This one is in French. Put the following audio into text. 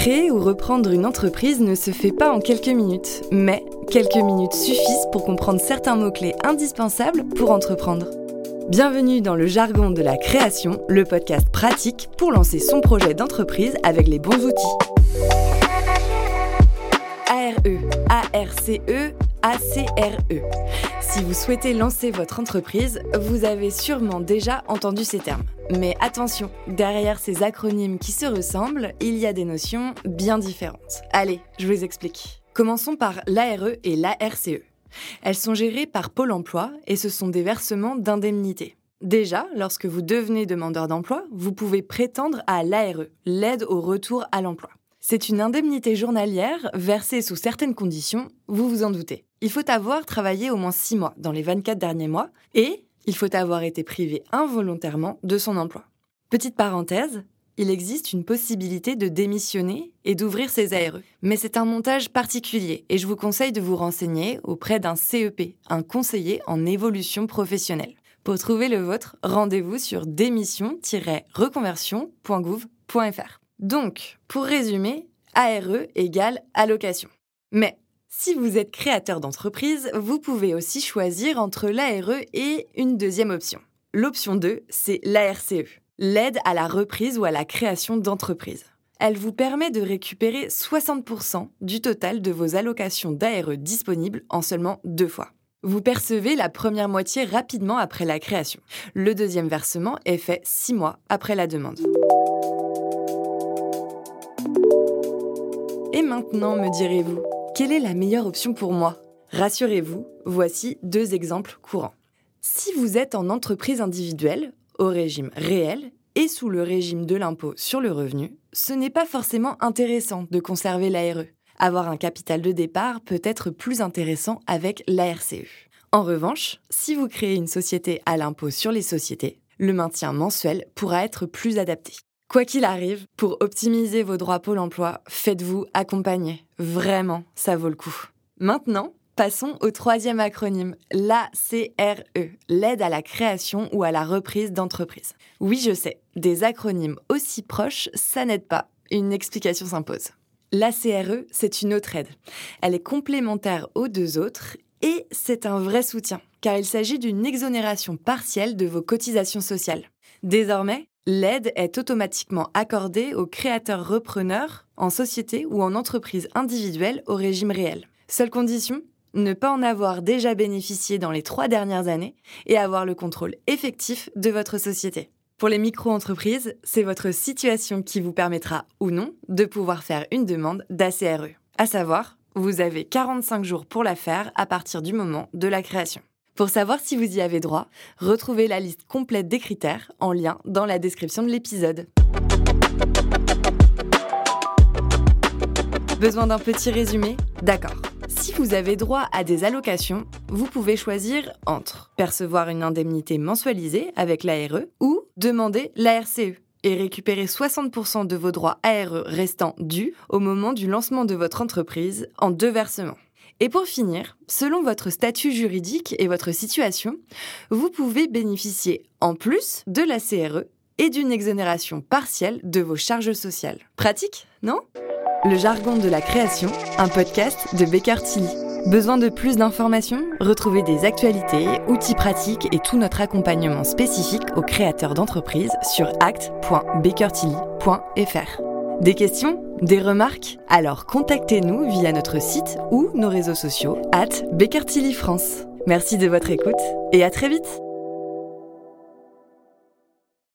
Créer ou reprendre une entreprise ne se fait pas en quelques minutes, mais quelques minutes suffisent pour comprendre certains mots-clés indispensables pour entreprendre. Bienvenue dans le jargon de la création, le podcast pratique pour lancer son projet d'entreprise avec les bons outils. ARE, ARCE, ACRE. Si vous souhaitez lancer votre entreprise, vous avez sûrement déjà entendu ces termes. Mais attention, derrière ces acronymes qui se ressemblent, il y a des notions bien différentes. Allez, je vous explique. Commençons par l'ARE et l'ARCE. Elles sont gérées par Pôle Emploi et ce sont des versements d'indemnités. Déjà, lorsque vous devenez demandeur d'emploi, vous pouvez prétendre à l'ARE, l'aide au retour à l'emploi. C'est une indemnité journalière versée sous certaines conditions, vous vous en doutez. Il faut avoir travaillé au moins 6 mois dans les 24 derniers mois et il faut avoir été privé involontairement de son emploi. Petite parenthèse, il existe une possibilité de démissionner et d'ouvrir ses ARE. Mais c'est un montage particulier et je vous conseille de vous renseigner auprès d'un CEP, un conseiller en évolution professionnelle. Pour trouver le vôtre, rendez-vous sur démission-reconversion.gouv.fr. Donc, pour résumer, ARE égale allocation. Mais si vous êtes créateur d'entreprise, vous pouvez aussi choisir entre l'ARE et une deuxième option. L'option 2, c'est l'ARCE, l'aide à la reprise ou à la création d'entreprise. Elle vous permet de récupérer 60% du total de vos allocations d'ARE disponibles en seulement deux fois. Vous percevez la première moitié rapidement après la création. Le deuxième versement est fait six mois après la demande. Et maintenant, me direz-vous, quelle est la meilleure option pour moi? Rassurez-vous, voici deux exemples courants. Si vous êtes en entreprise individuelle, au régime réel et sous le régime de l'impôt sur le revenu, ce n'est pas forcément intéressant de conserver l'ARE. Avoir un capital de départ peut être plus intéressant avec l'ARCE. En revanche, si vous créez une société à l'impôt sur les sociétés, le maintien mensuel pourra être plus adapté. Quoi qu'il arrive, pour optimiser vos droits Pôle emploi, faites-vous accompagner. Vraiment, ça vaut le coup. Maintenant, passons au troisième acronyme, l'ACRE, l'aide à la création ou à la reprise d'entreprise. Oui, je sais, des acronymes aussi proches, ça n'aide pas. Une explication s'impose. L'ACRE, c'est une autre aide. Elle est complémentaire aux deux autres et c'est un vrai soutien, car il s'agit d'une exonération partielle de vos cotisations sociales. Désormais, L'aide est automatiquement accordée aux créateurs repreneurs en société ou en entreprise individuelle au régime réel. Seule condition ne pas en avoir déjà bénéficié dans les trois dernières années et avoir le contrôle effectif de votre société. Pour les micro-entreprises, c'est votre situation qui vous permettra ou non de pouvoir faire une demande d'ACRE. À savoir, vous avez 45 jours pour la faire à partir du moment de la création. Pour savoir si vous y avez droit, retrouvez la liste complète des critères en lien dans la description de l'épisode. Besoin d'un petit résumé? D'accord. Si vous avez droit à des allocations, vous pouvez choisir entre percevoir une indemnité mensualisée avec l'ARE ou demander l'ARCE et récupérer 60% de vos droits ARE restants dus au moment du lancement de votre entreprise en deux versements. Et pour finir, selon votre statut juridique et votre situation, vous pouvez bénéficier en plus de la CRE et d'une exonération partielle de vos charges sociales. Pratique, non? Le jargon de la création, un podcast de Baker Tilly. Besoin de plus d'informations? Retrouvez des actualités, outils pratiques et tout notre accompagnement spécifique aux créateurs d'entreprises sur act.bakertilly.fr. Des questions? Des remarques? Alors contactez-nous via notre site ou nos réseaux sociaux at France. Merci de votre écoute et à très vite